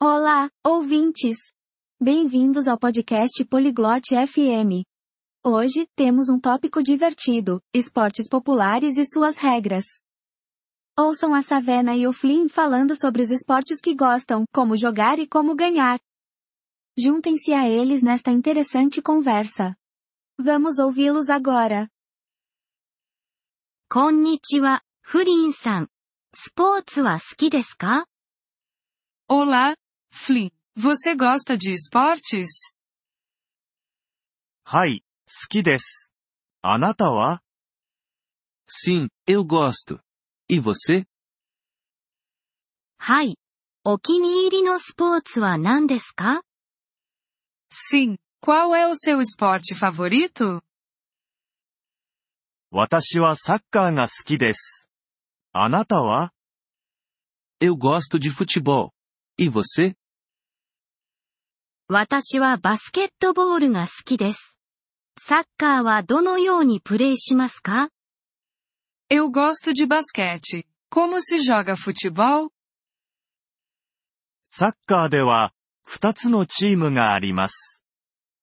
Olá, ouvintes! Bem-vindos ao podcast Poliglote FM. Hoje, temos um tópico divertido: esportes populares e suas regras. Ouçam a Savena e o Flynn falando sobre os esportes que gostam, como jogar e como ganhar. Juntem-se a eles nesta interessante conversa. Vamos ouvi-los agora. Konnichiwa, Flynn-san. Sports wa suki desu ka? Olá, Flynn, você gosta de esportes? Hai, suki Anata wa? Sim, eu gosto. E você? Hai, okiniiri no sports wa nan Sim, qual é o seu esporte favorito? Watashi wa soccer ga suki Anata wa? Eu gosto de futebol. E você? 私はバスケットボールが好きです。サッカーはどのようにプレイしますか Eu gosto de basquete. Como se joga futebol? サッカーでは、二つのチームがあります。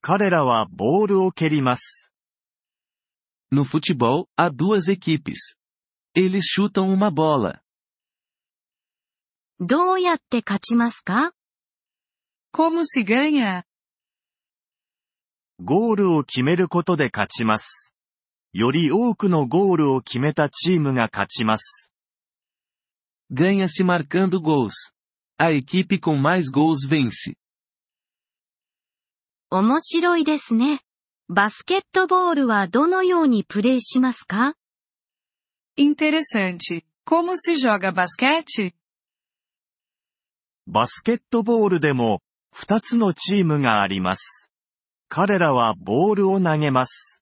彼らはボールを蹴ります。No futebol, há duas equipes. Eles chutam uma bola. どうやって勝ちますか Como se ganha? ゴールを決めることで勝ちます。より多くのゴールを決めたチームが勝ちます。Ganha-se marcando gols. A equipe com mais gols vence. 面白いですね。バスケットボールはどのようにプレイしますか Interessante. Como se joga basquete? バスケットボールでも、二つのチームがあります。彼らはボールを投げます。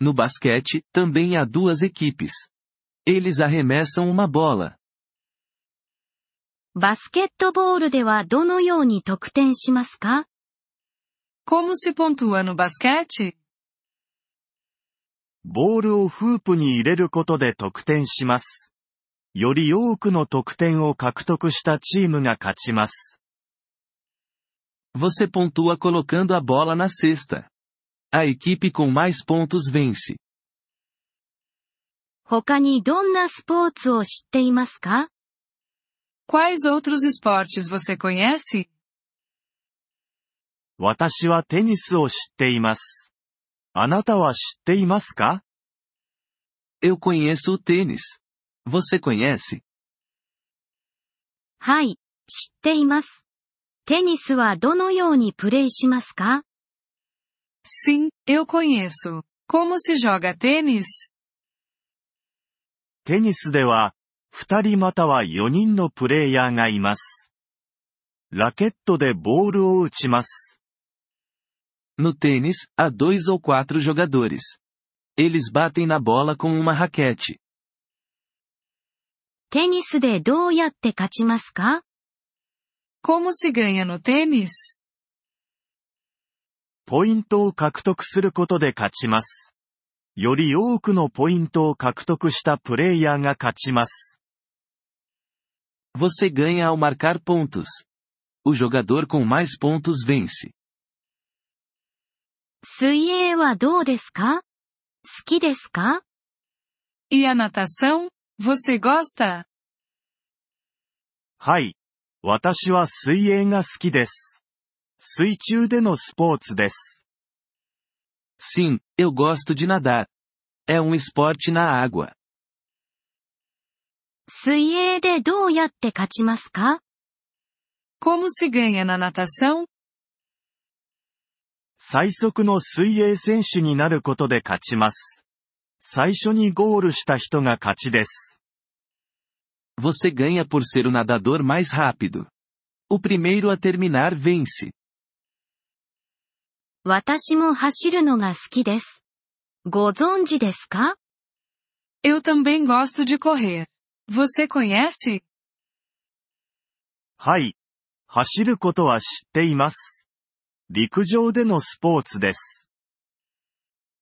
No basquete, também há duas equipes. Eles arremessam uma bola. バスケットボールではどのように得点しますか Como se pontua no basquete? ボールをフープに入れることで得点します。より多くの得点を獲得したチームが勝ちます。Você pontua colocando a bola na cesta. A equipe com mais pontos vence. 他にどんなスポーツを知っていますか Quais outros esportes você conhece? 私はテニスを知っています。あなたは知っていますか Eu conheço o tênis. Você conhece? はい、知っています。テニスはどのようにプレイしますか Sim, eu conheço. Como se joga tênis? テニスでは、二人または四人のプレイヤーがいます。ラケットでボールを打ちます。No tênis, há dois ou quatro jogadores. Eles batem na bola com uma raquete. テニスでどうやって勝ちますか Como se ganha no tênis? ポイントを獲得することで勝ちます。より多くのポイントを獲得したプレイヤーが勝ちます。Você ganha ao marcar pontos. O jogador com mais pontos vence. E a natação? Você gosta? はい、私は水泳が好きです。水中でのスポーツです。Sim, eu gosto de nadar. É um esporte na água. 水泳でどうやって勝ちますか？Como se ganha na natação? 最速の水泳選手になることで勝ちます。最初にゴールした人が勝ちです。Você ganha por ser o nadador mais rápido. O primeiro a terminar vence. 私も走るのが好きです。ご存知ですか Eu também gosto de correr. Você conhece?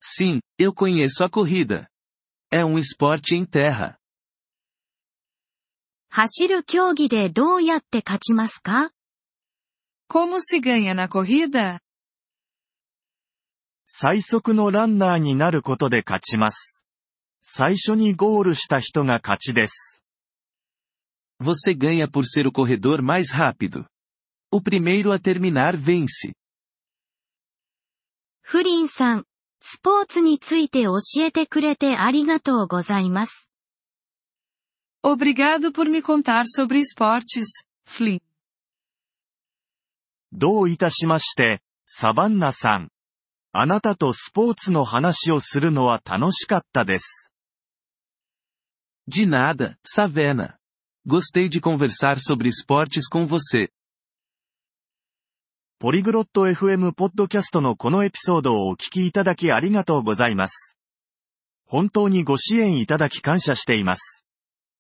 Sim, eu conheço a corrida. É um esporte em terra. 走る競技でどうやって勝ちますか Como se ganha na corrida? 最速のランナーになることで勝ちます。最初にゴールした人が勝ちです。Você ganha por ser o corredor mais rápido. O primeiro a terminar vence. フリンさん、スポーツについて教えてくれてありがとうございます。Obrigado por me contar sobre esportes, Flynn. どういたしまして、サバンナさん。あなたとスポーツの話をするのは楽しかったです。De nada, Savena. Gostei de conversar sobre esportes com você. ポリグロット FM ポッドキャストのこのエピソードをお聞きいただきありがとうございます。本当にご支援いただき感謝しています。